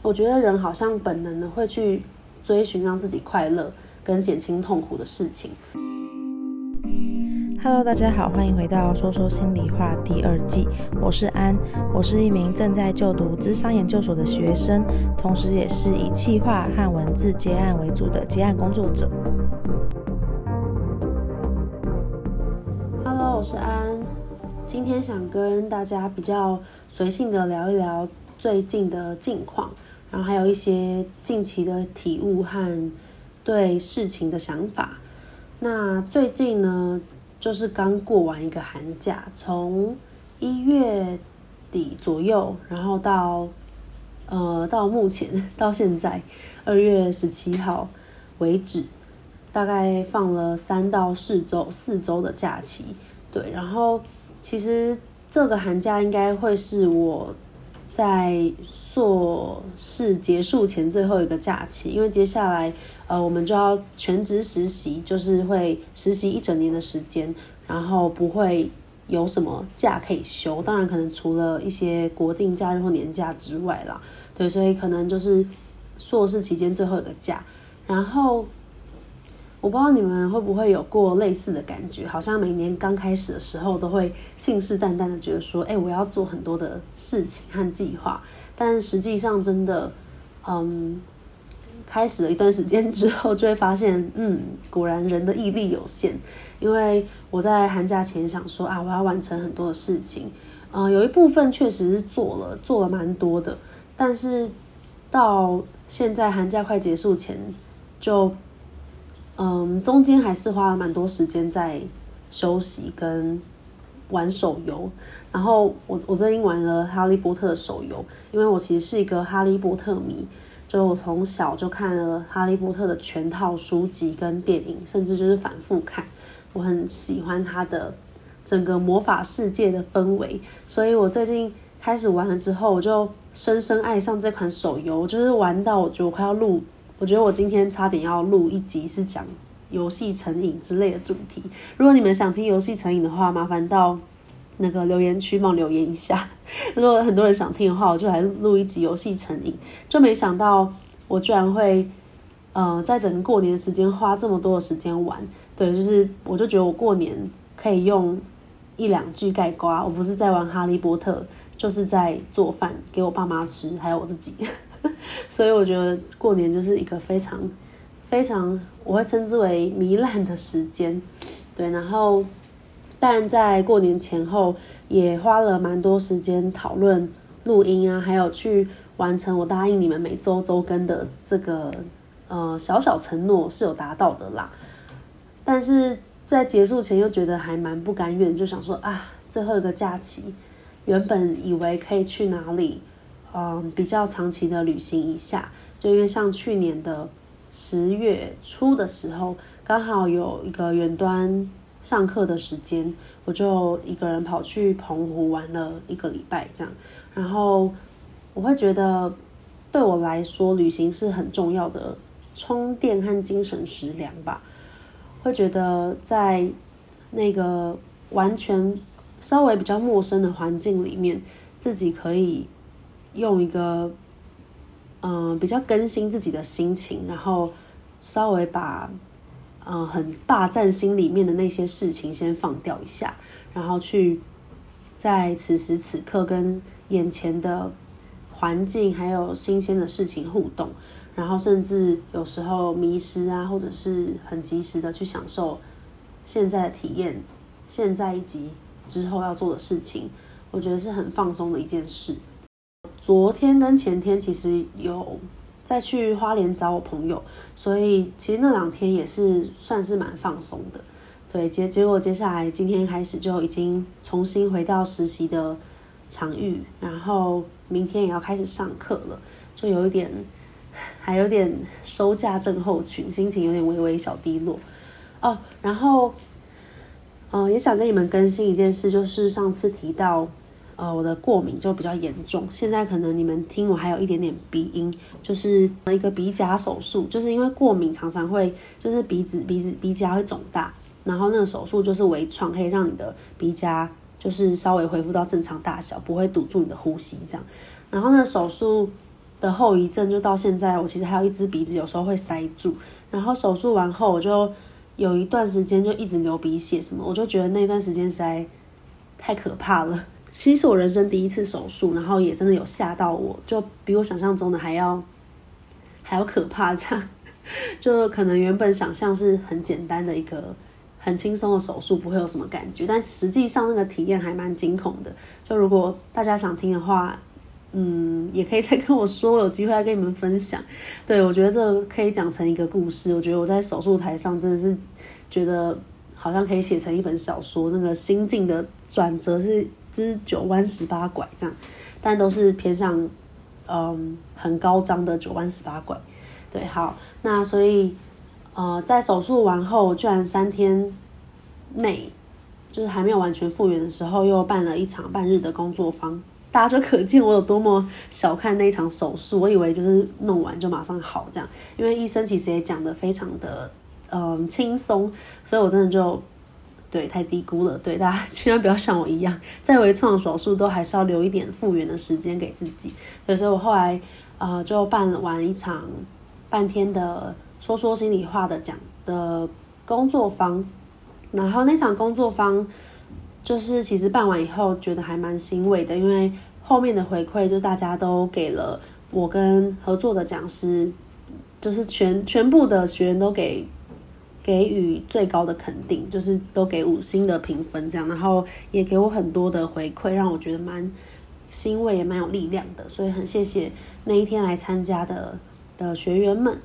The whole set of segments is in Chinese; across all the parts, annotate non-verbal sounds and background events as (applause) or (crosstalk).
我觉得人好像本能的会去追寻让自己快乐跟减轻痛苦的事情。Hello，大家好，欢迎回到说说心里话第二季，我是安，我是一名正在就读智商研究所的学生，同时也是以企划和文字接案为主的接案工作者。Hello，我是安，今天想跟大家比较随性的聊一聊最近的近况，然后还有一些近期的体悟和对事情的想法。那最近呢，就是刚过完一个寒假，从一月底左右，然后到呃到目前到现在二月十七号为止，大概放了三到四周四周的假期。对，然后其实这个寒假应该会是我在硕士结束前最后一个假期，因为接下来。呃，我们就要全职实习，就是会实习一整年的时间，然后不会有什么假可以休。当然，可能除了一些国定假日或年假之外啦，对，所以可能就是硕士期间最后一个假。然后我不知道你们会不会有过类似的感觉，好像每年刚开始的时候都会信誓旦旦的觉得说，哎，我要做很多的事情和计划，但实际上真的，嗯。开始了一段时间之后，就会发现，嗯，果然人的毅力有限。因为我在寒假前想说啊，我要完成很多的事情，嗯、有一部分确实是做了，做了蛮多的。但是到现在寒假快结束前，就，嗯，中间还是花了蛮多时间在休息跟玩手游。然后我我最近玩了《哈利波特》的手游，因为我其实是一个哈利波特迷。就我从小就看了《哈利波特》的全套书籍跟电影，甚至就是反复看。我很喜欢它的整个魔法世界的氛围，所以我最近开始玩了之后，我就深深爱上这款手游，就是玩到我觉得我快要录，我觉得我今天差点要录一集是讲游戏成瘾之类的主题。如果你们想听游戏成瘾的话，麻烦到。那个留言区帮留言一下，(laughs) 如果很多人想听的话，我就来录一集游戏成瘾。就没想到我居然会，呃，在整个过年的时间花这么多的时间玩。对，就是我就觉得我过年可以用一两句概括，我不是在玩哈利波特，就是在做饭给我爸妈吃，还有我自己。(laughs) 所以我觉得过年就是一个非常非常，我会称之为糜烂的时间。对，然后。但在过年前后，也花了蛮多时间讨论录音啊，还有去完成我答应你们每周周更的这个呃小小承诺是有达到的啦。但是在结束前又觉得还蛮不甘愿，就想说啊，最后一个假期，原本以为可以去哪里，嗯，比较长期的旅行一下，就因为像去年的十月初的时候，刚好有一个远端。上课的时间，我就一个人跑去澎湖玩了一个礼拜，这样。然后我会觉得，对我来说，旅行是很重要的充电和精神食粮吧。会觉得在那个完全稍微比较陌生的环境里面，自己可以用一个嗯、比较更新自己的心情，然后稍微把。嗯，很霸占心里面的那些事情，先放掉一下，然后去在此时此刻跟眼前的环境还有新鲜的事情互动，然后甚至有时候迷失啊，或者是很及时的去享受现在的体验，现在以及之后要做的事情，我觉得是很放松的一件事。昨天跟前天其实有。再去花莲找我朋友，所以其实那两天也是算是蛮放松的。对，结结果接下来今天开始就已经重新回到实习的场域，然后明天也要开始上课了，就有一点还有点收假症候群，心情有点微微小低落哦。然后，嗯、也想跟你们更新一件事，就是上次提到。呃，我的过敏就比较严重，现在可能你们听我还有一点点鼻音，就是一个鼻甲手术，就是因为过敏常常会，就是鼻子鼻子鼻甲会肿大，然后那个手术就是微创，可以让你的鼻甲就是稍微恢复到正常大小，不会堵住你的呼吸这样。然后那个手术的后遗症，就到现在我其实还有一只鼻子有时候会塞住。然后手术完后，我就有一段时间就一直流鼻血什么，我就觉得那段时间实在太可怕了。其实是我人生第一次手术，然后也真的有吓到我，就比我想象中的还要还要可怕。这样，就可能原本想象是很简单的一个很轻松的手术，不会有什么感觉，但实际上那个体验还蛮惊恐的。就如果大家想听的话，嗯，也可以再跟我说，我有机会再跟你们分享。对，我觉得这可以讲成一个故事。我觉得我在手术台上真的是觉得好像可以写成一本小说，那个心境的转折是之九弯十八拐这样，但都是偏向嗯很高张的九弯十八拐。对，好，那所以呃，在手术完后，居然三天内就是还没有完全复原的时候，又办了一场半日的工作坊。大家就可见我有多么小看那一场手术，我以为就是弄完就马上好这样，因为医生其实也讲得非常的嗯轻松，所以我真的就对太低估了。对，大家 (laughs) 千万不要像我一样，在微创手术都还是要留一点复原的时间给自己。所以，我后来呃就办完一场半天的说说心里话的讲的工作坊，然后那场工作坊。就是其实办完以后觉得还蛮欣慰的，因为后面的回馈就大家都给了我跟合作的讲师，就是全全部的学员都给给予最高的肯定，就是都给五星的评分这样，然后也给我很多的回馈，让我觉得蛮欣慰也蛮有力量的，所以很谢谢那一天来参加的的学员们。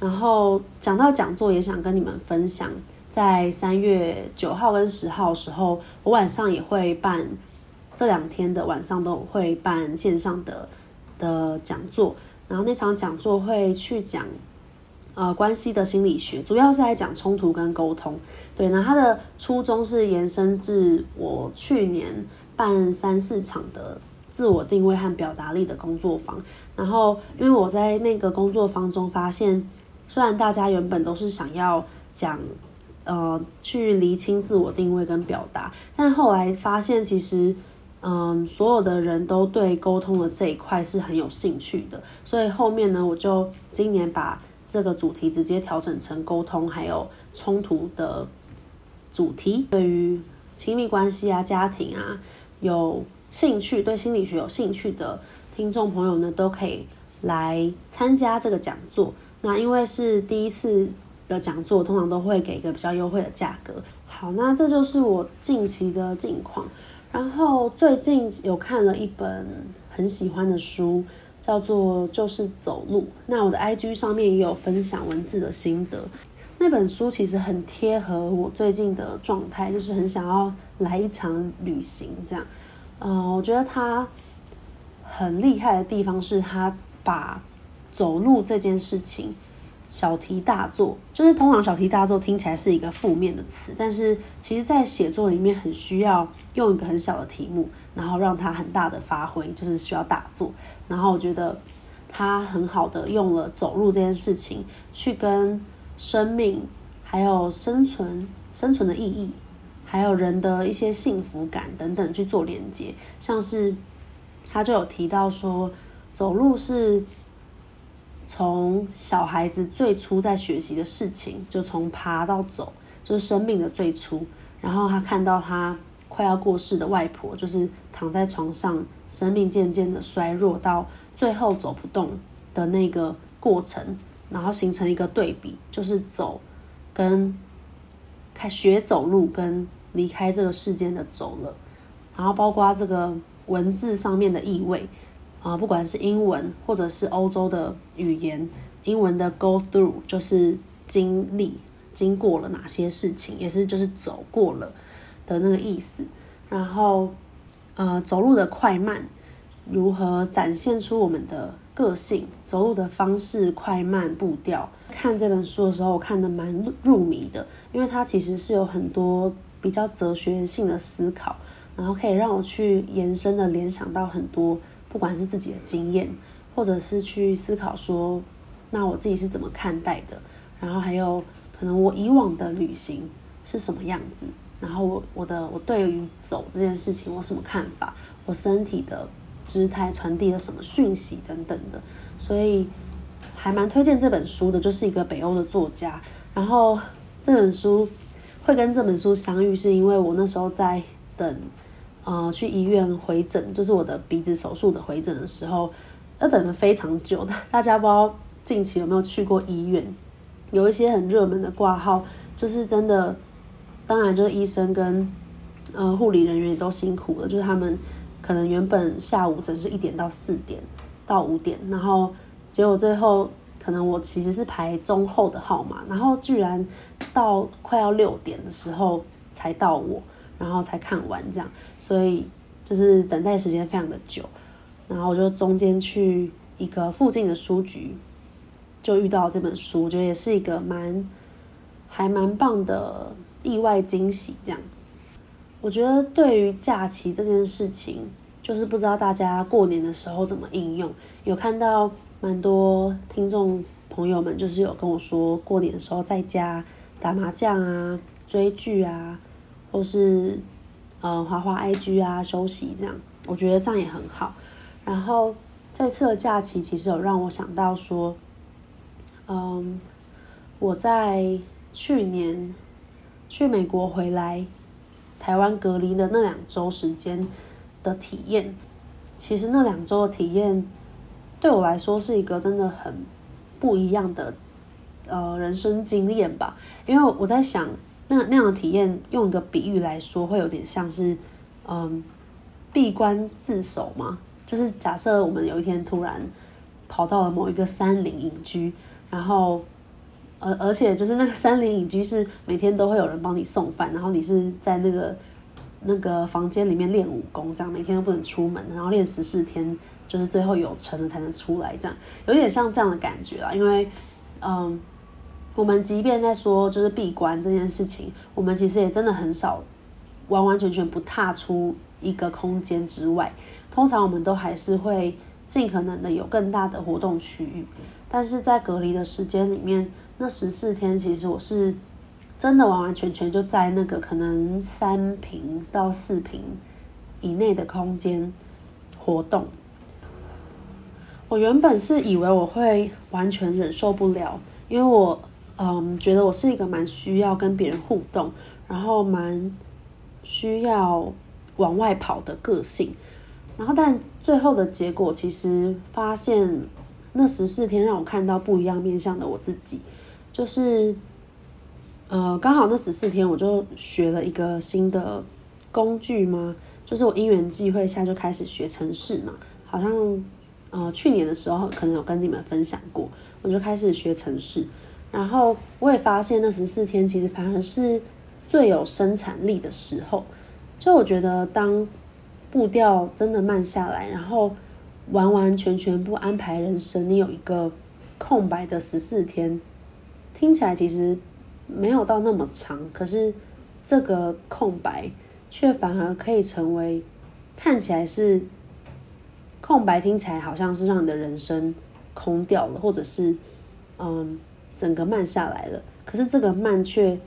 然后讲到讲座，也想跟你们分享。在三月九号跟十号时候，我晚上也会办，这两天的晚上都会办线上的的讲座。然后那场讲座会去讲呃关系的心理学，主要是来讲冲突跟沟通。对，那它的初衷是延伸至我去年办三四场的自我定位和表达力的工作坊。然后因为我在那个工作坊中发现，虽然大家原本都是想要讲。呃，去厘清自我定位跟表达，但后来发现其实，嗯、所有的人都对沟通的这一块是很有兴趣的，所以后面呢，我就今年把这个主题直接调整成沟通还有冲突的主题。对于亲密关系啊、家庭啊有兴趣、对心理学有兴趣的听众朋友呢，都可以来参加这个讲座。那因为是第一次。的讲座通常都会给一个比较优惠的价格。好，那这就是我近期的近况。然后最近有看了一本很喜欢的书，叫做《就是走路》。那我的 IG 上面也有分享文字的心得。那本书其实很贴合我最近的状态，就是很想要来一场旅行这样。嗯、我觉得他很厉害的地方是，他把走路这件事情。小题大做，就是通常小题大做听起来是一个负面的词，但是其实，在写作里面很需要用一个很小的题目，然后让它很大的发挥，就是需要大做。然后我觉得他很好的用了走路这件事情，去跟生命、还有生存、生存的意义，还有人的一些幸福感等等去做连接。像是他就有提到说，走路是。从小孩子最初在学习的事情，就从爬到走，就是生命的最初。然后他看到他快要过世的外婆，就是躺在床上，生命渐渐的衰弱到最后走不动的那个过程，然后形成一个对比，就是走跟开学走路跟离开这个世间的走了，然后包括这个文字上面的意味。啊，不管是英文或者是欧洲的语言，英文的 go through 就是经历、经过了哪些事情，也是就是走过了的那个意思。然后，呃，走路的快慢，如何展现出我们的个性，走路的方式快慢步调。看这本书的时候，我看得蛮入迷的，因为它其实是有很多比较哲学性的思考，然后可以让我去延伸的联想到很多。不管是自己的经验，或者是去思考说，那我自己是怎么看待的，然后还有可能我以往的旅行是什么样子，然后我我的我对于走这件事情我什么看法，我身体的姿态传递了什么讯息等等的，所以还蛮推荐这本书的，就是一个北欧的作家。然后这本书会跟这本书相遇，是因为我那时候在等，呃，去医院回诊，就是我的鼻子手术的回诊的时候，要等了非常久的。大家不知道近期有没有去过医院？有一些很热门的挂号，就是真的，当然就是医生跟呃护理人员也都辛苦了，就是他们可能原本下午诊是一点到四点到五点，然后结果最后。可能我其实是排中后的号码，然后居然到快要六点的时候才到我，然后才看完这样，所以就是等待时间非常的久。然后我就中间去一个附近的书局，就遇到这本书，我觉得也是一个蛮还蛮棒的意外惊喜。这样，我觉得对于假期这件事情，就是不知道大家过年的时候怎么应用，有看到。蛮多听众朋友们就是有跟我说，过年的时候在家打麻将啊、追剧啊，或是呃滑滑 IG 啊、休息这样，我觉得这样也很好。然后这次的假期其实有让我想到说，嗯，我在去年去美国回来，台湾隔离的那两周时间的体验，其实那两周的体验。对我来说是一个真的很不一样的呃人生经验吧，因为我在想，那那样的体验，用一个比喻来说，会有点像是嗯闭关自守嘛。就是假设我们有一天突然跑到了某一个山林隐居，然后而而且就是那个山林隐居是每天都会有人帮你送饭，然后你是在那个那个房间里面练武功，这样每天都不能出门，然后练十四天。就是最后有成了才能出来，这样有点像这样的感觉啦。因为，嗯，我们即便在说就是闭关这件事情，我们其实也真的很少完完全全不踏出一个空间之外。通常我们都还是会尽可能的有更大的活动区域。但是在隔离的时间里面，那十四天其实我是真的完完全全就在那个可能三平到四平以内的空间活动。我原本是以为我会完全忍受不了，因为我嗯觉得我是一个蛮需要跟别人互动，然后蛮需要往外跑的个性，然后但最后的结果其实发现那十四天让我看到不一样面向的我自己，就是呃刚好那十四天我就学了一个新的工具嘛，就是我因缘际会下就开始学程式嘛，好像。呃，去年的时候可能有跟你们分享过，我就开始学程式，然后我也发现那十四天其实反而是最有生产力的时候。就我觉得，当步调真的慢下来，然后完完全全不安排人生，你有一个空白的十四天，听起来其实没有到那么长，可是这个空白却反而可以成为看起来是。空白听起来好像是让你的人生空掉了，或者是嗯，整个慢下来了。可是这个慢却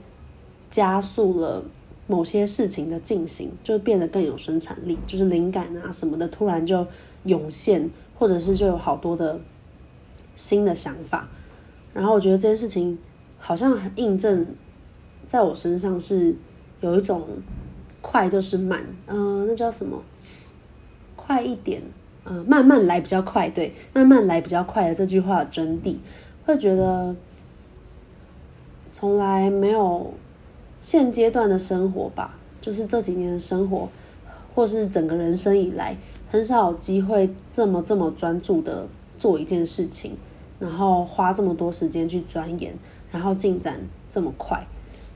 加速了某些事情的进行，就变得更有生产力，就是灵感啊什么的突然就涌现，或者是就有好多的新的想法。然后我觉得这件事情好像印证在我身上是有一种快就是慢，嗯，那叫什么？快一点。嗯，慢慢来比较快，对，慢慢来比较快的这句话的真谛，会觉得从来没有现阶段的生活吧，就是这几年的生活，或是整个人生以来，很少有机会这么这么专注的做一件事情，然后花这么多时间去钻研，然后进展这么快，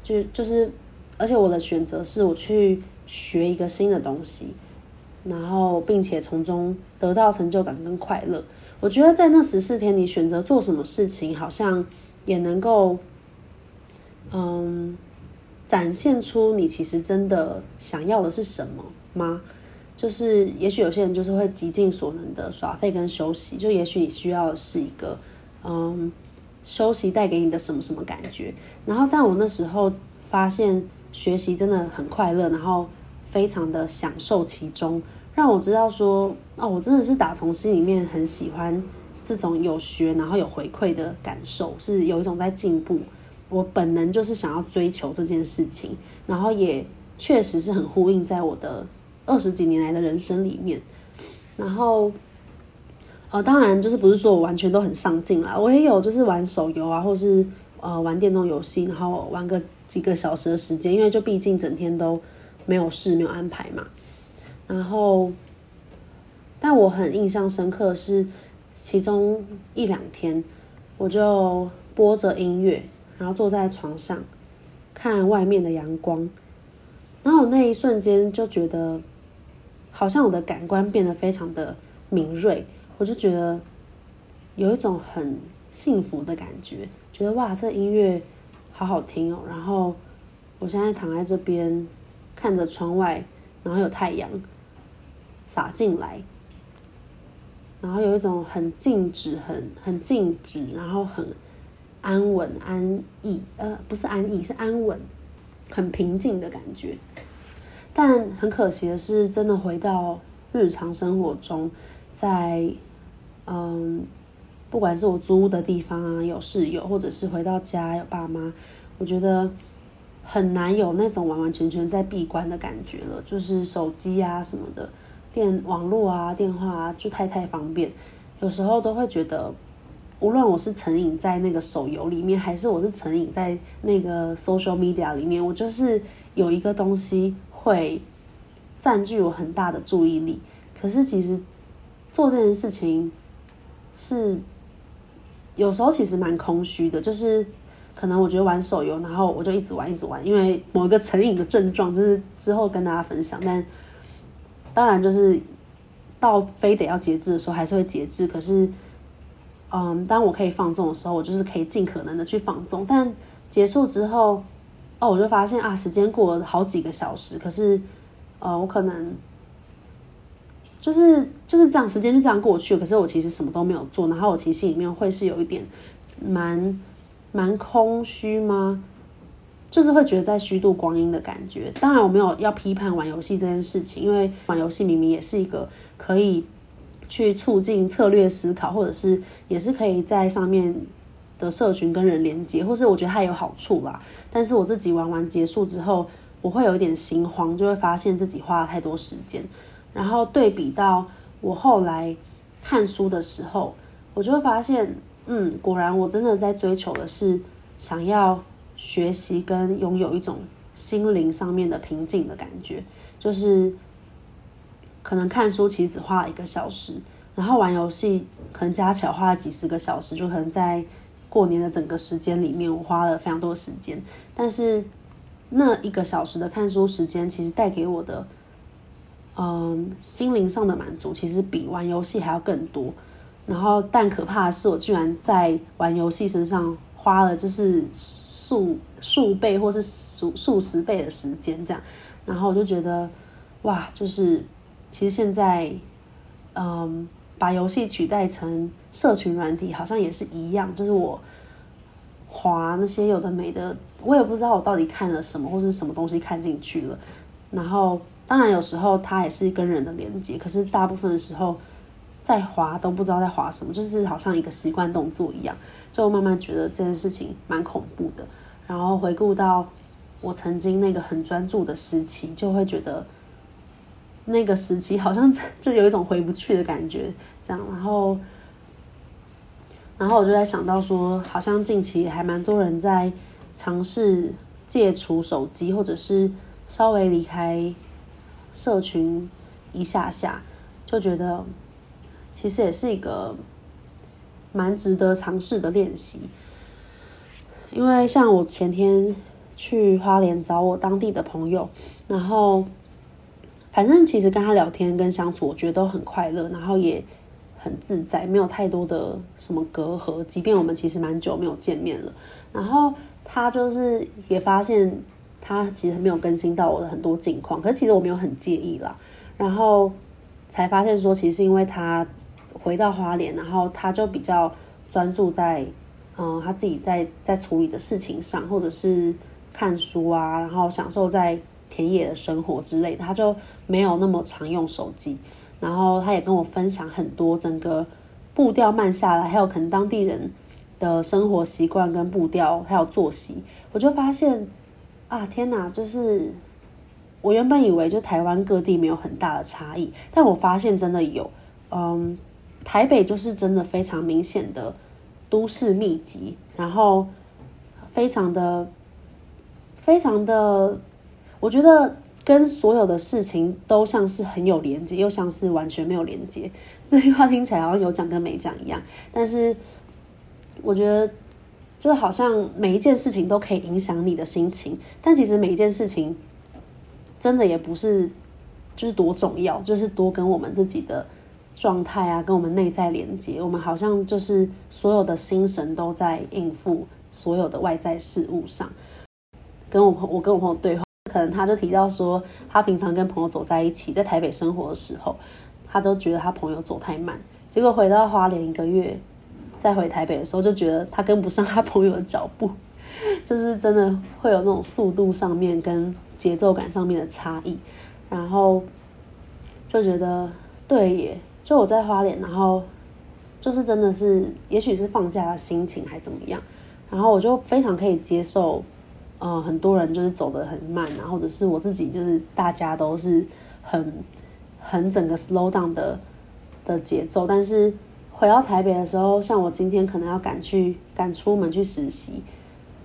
就就是，而且我的选择是我去学一个新的东西。然后，并且从中得到成就感跟快乐。我觉得在那十四天，你选择做什么事情，好像也能够，嗯，展现出你其实真的想要的是什么吗？就是，也许有些人就是会极尽所能的耍废跟休息，就也许你需要的是一个，嗯，休息带给你的什么什么感觉。然后，但我那时候发现学习真的很快乐，然后非常的享受其中。让我知道说，哦，我真的是打从心里面很喜欢这种有学然后有回馈的感受，是有一种在进步。我本能就是想要追求这件事情，然后也确实是很呼应在我的二十几年来的人生里面。然后，呃，当然就是不是说我完全都很上进啦，我也有就是玩手游啊，或是呃玩电动游戏，然后玩个几个小时的时间，因为就毕竟整天都没有事没有安排嘛。然后，但我很印象深刻是其中一两天，我就播着音乐。然后坐在床上看外面的阳光，然后我那一瞬间就觉得，好像我的感官变得非常的敏锐，我就觉得有一种很幸福的感觉，觉得哇，这音乐好好听哦。然后我现在躺在这边，看着窗外，然后有太阳洒进来，然后有一种很静止、很很静止，然后很。安稳、安逸，呃，不是安逸，是安稳，很平静的感觉。但很可惜的是，真的回到日常生活中，在嗯，不管是我租屋的地方啊，有室友，或者是回到家有爸妈，我觉得很难有那种完完全全在闭关的感觉了。就是手机啊什么的，电网络啊、电话啊，就太太方便，有时候都会觉得。无论我是成瘾在那个手游里面，还是我是成瘾在那个 social media 里面，我就是有一个东西会占据我很大的注意力。可是其实做这件事情是有时候其实蛮空虚的，就是可能我觉得玩手游，然后我就一直玩一直玩，因为某一个成瘾的症状，就是之后跟大家分享。但当然就是到非得要节制的时候，还是会节制。可是。嗯，当我可以放纵的时候，我就是可以尽可能的去放纵。但结束之后，哦，我就发现啊，时间过了好几个小时，可是，呃，我可能就是就是这样，时间就这样过去了。可是我其实什么都没有做，然后我其实心里面会是有一点蛮蛮空虚吗？就是会觉得在虚度光阴的感觉。当然，我没有要批判玩游戏这件事情，因为玩游戏明明也是一个可以。去促进策略思考，或者是也是可以在上面的社群跟人连接，或是我觉得它有好处啦。但是我自己玩完结束之后，我会有一点心慌，就会发现自己花了太多时间。然后对比到我后来看书的时候，我就会发现，嗯，果然我真的在追求的是想要学习跟拥有一种心灵上面的平静的感觉，就是。可能看书其实只花了一个小时，然后玩游戏可能加起来花了几十个小时，就可能在过年的整个时间里面，我花了非常多时间。但是那一个小时的看书时间，其实带给我的，嗯，心灵上的满足，其实比玩游戏还要更多。然后，但可怕的是，我居然在玩游戏身上花了就是数数倍或是数数十倍的时间，这样。然后我就觉得，哇，就是。其实现在，嗯，把游戏取代成社群软体，好像也是一样。就是我滑那些有的没的，我也不知道我到底看了什么，或是什么东西看进去了。然后，当然有时候它也是跟人的连接，可是大部分的时候在滑都不知道在滑什么，就是好像一个习惯动作一样。就慢慢觉得这件事情蛮恐怖的。然后回顾到我曾经那个很专注的时期，就会觉得。那个时期好像 (laughs) 就有一种回不去的感觉，这样，然后，然后我就在想到说，好像近期还蛮多人在尝试戒除手机，或者是稍微离开社群一下下，就觉得其实也是一个蛮值得尝试的练习，因为像我前天去花莲找我当地的朋友，然后。反正其实跟他聊天跟相处，我觉得都很快乐，然后也很自在，没有太多的什么隔阂。即便我们其实蛮久没有见面了，然后他就是也发现他其实没有更新到我的很多近况，可是其实我没有很介意啦。然后才发现说，其实是因为他回到花莲，然后他就比较专注在嗯他自己在在处理的事情上，或者是看书啊，然后享受在。田野的生活之类，他就没有那么常用手机。然后他也跟我分享很多整个步调慢下来，还有可能当地人的生活习惯跟步调，还有作息，我就发现啊，天哪！就是我原本以为就台湾各地没有很大的差异，但我发现真的有。嗯，台北就是真的非常明显的都市密集，然后非常的非常的，我觉得。跟所有的事情都像是很有连接，又像是完全没有连接。这句话听起来好像有讲跟没讲一样，但是我觉得就好像每一件事情都可以影响你的心情，但其实每一件事情真的也不是就是多重要，就是多跟我们自己的状态啊，跟我们内在连接。我们好像就是所有的心神都在应付所有的外在事物上。跟我朋我跟我朋友对话。可能他就提到说，他平常跟朋友走在一起，在台北生活的时候，他都觉得他朋友走太慢。结果回到花莲一个月，再回台北的时候，就觉得他跟不上他朋友的脚步，就是真的会有那种速度上面跟节奏感上面的差异。然后就觉得对耶，就我在花莲，然后就是真的是，也许是放假的心情还怎么样，然后我就非常可以接受。呃，很多人就是走得很慢啊，或者是我自己，就是大家都是很很整个 slow down 的的节奏。但是回到台北的时候，像我今天可能要赶去赶出门去实习，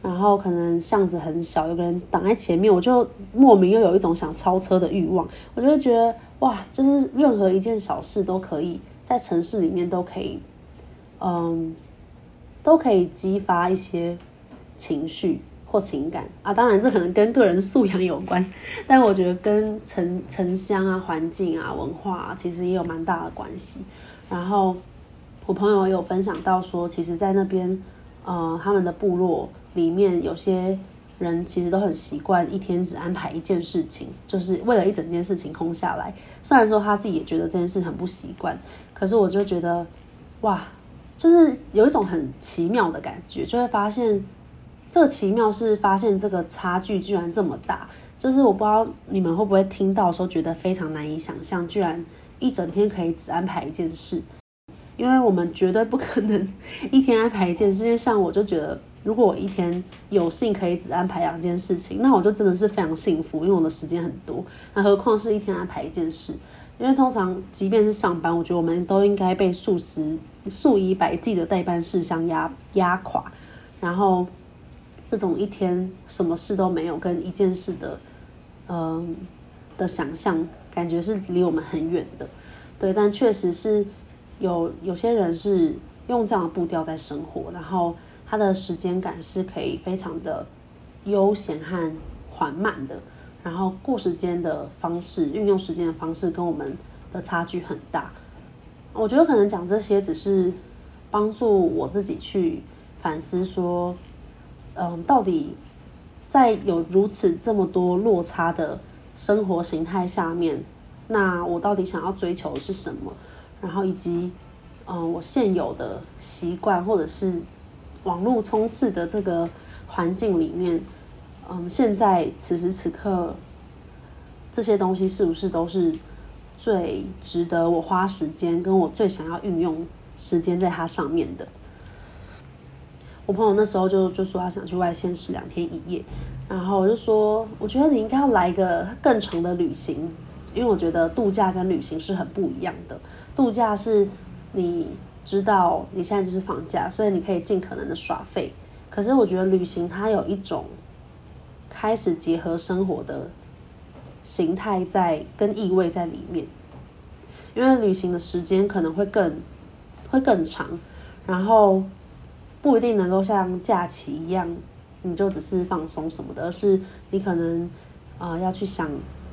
然后可能巷子很小，有个人挡在前面，我就莫名又有一种想超车的欲望。我就会觉得哇，就是任何一件小事都可以在城市里面都可以，嗯，都可以激发一些情绪。或情感啊，当然这可能跟个人素养有关，但我觉得跟城城乡啊、环境啊、文化啊，其实也有蛮大的关系。然后我朋友有分享到说，其实，在那边，呃，他们的部落里面，有些人其实都很习惯一天只安排一件事情，就是为了一整件事情空下来。虽然说他自己也觉得这件事很不习惯，可是我就觉得，哇，就是有一种很奇妙的感觉，就会发现。这个奇妙是发现这个差距居然这么大，就是我不知道你们会不会听到的时候觉得非常难以想象，居然一整天可以只安排一件事，因为我们绝对不可能一天安排一件事，因为像我就觉得，如果我一天有幸可以只安排两件事情，那我就真的是非常幸福，因为我的时间很多，那何况是一天安排一件事，因为通常即便是上班，我觉得我们都应该被数十、数以百计的待办事项压压垮，然后。这种一天什么事都没有，跟一件事的，嗯的想象，感觉是离我们很远的，对。但确实是有有些人是用这样的步调在生活，然后他的时间感是可以非常的悠闲和缓慢的，然后过时间的方式，运用时间的方式跟我们的差距很大。我觉得可能讲这些只是帮助我自己去反思说。嗯，到底在有如此这么多落差的生活形态下面，那我到底想要追求的是什么？然后以及，嗯，我现有的习惯或者是网络充斥的这个环境里面，嗯，现在此时此刻这些东西是不是都是最值得我花时间，跟我最想要运用时间在它上面的？我朋友那时候就就说他想去外县市两天一夜，然后我就说，我觉得你应该要来一个更长的旅行，因为我觉得度假跟旅行是很不一样的。度假是你知道你现在就是放假，所以你可以尽可能的耍废。可是我觉得旅行它有一种开始结合生活的形态在跟意味在里面，因为旅行的时间可能会更会更长，然后。不一定能够像假期一样，你就只是放松什么的，而是你可能啊、要去想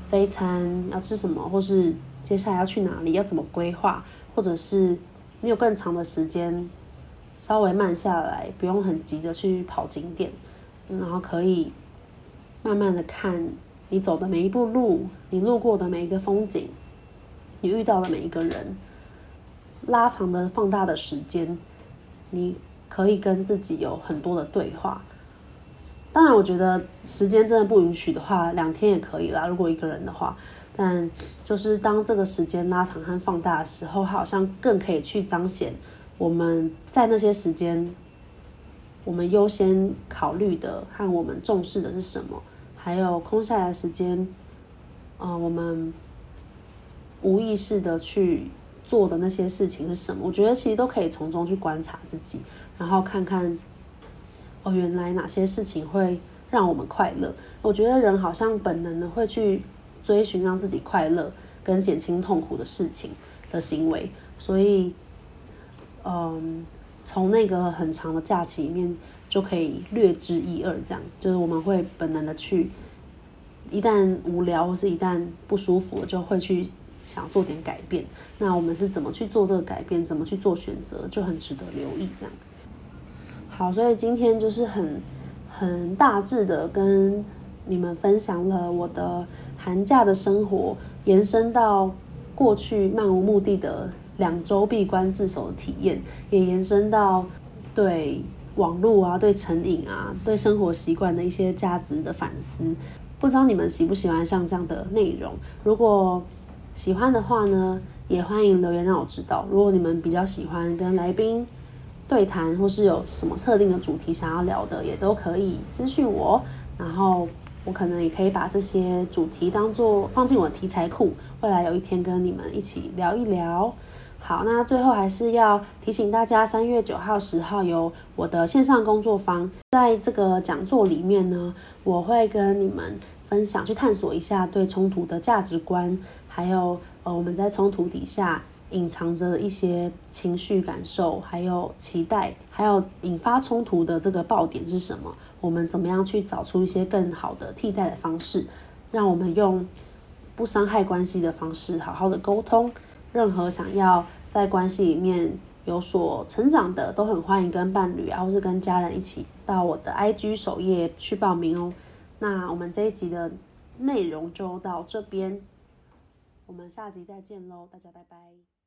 这一餐要吃什么，或是接下来要去哪里，要怎么规划，或者是你有更长的时间，稍微慢下来，不用很急着去跑景点，然后可以慢慢的看你走的每一步路，你路过的每一个风景，你遇到的每一个人，拉长的放大的时间，你。可以跟自己有很多的对话。当然，我觉得时间真的不允许的话，两天也可以啦。如果一个人的话，但就是当这个时间拉长和放大的时候，好像更可以去彰显我们在那些时间，我们优先考虑的和我们重视的是什么，还有空下来的时间，啊、呃，我们无意识的去做的那些事情是什么？我觉得其实都可以从中去观察自己，然后看看。哦，原来哪些事情会让我们快乐？我觉得人好像本能的会去追寻让自己快乐跟减轻痛苦的事情的行为，所以，嗯，从那个很长的假期里面就可以略知一二。这样就是我们会本能的去，一旦无聊或是一旦不舒服，就会去想做点改变。那我们是怎么去做这个改变？怎么去做选择？就很值得留意。这样。好，所以今天就是很很大致的跟你们分享了我的寒假的生活，延伸到过去漫无目的的两周闭关自守的体验，也延伸到对网络啊、对成瘾啊、对生活习惯的一些价值的反思。不知道你们喜不喜欢像这样的内容？如果喜欢的话呢，也欢迎留言让我知道。如果你们比较喜欢跟来宾对谈，或是有什么特定的主题想要聊的，也都可以私讯我，然后我可能也可以把这些主题当做放进我的题材库，未来有一天跟你们一起聊一聊。好，那最后还是要提醒大家，三月九号、十号有我的线上工作坊，在这个讲座里面呢，我会跟你们分享，去探索一下对冲突的价值观，还有呃我们在冲突底下。隐藏着一些情绪感受，还有期待，还有引发冲突的这个爆点是什么？我们怎么样去找出一些更好的替代的方式，让我们用不伤害关系的方式好好的沟通。任何想要在关系里面有所成长的，都很欢迎跟伴侣啊，或是跟家人一起到我的 IG 首页去报名哦。那我们这一集的内容就到这边，我们下集再见喽，大家拜拜。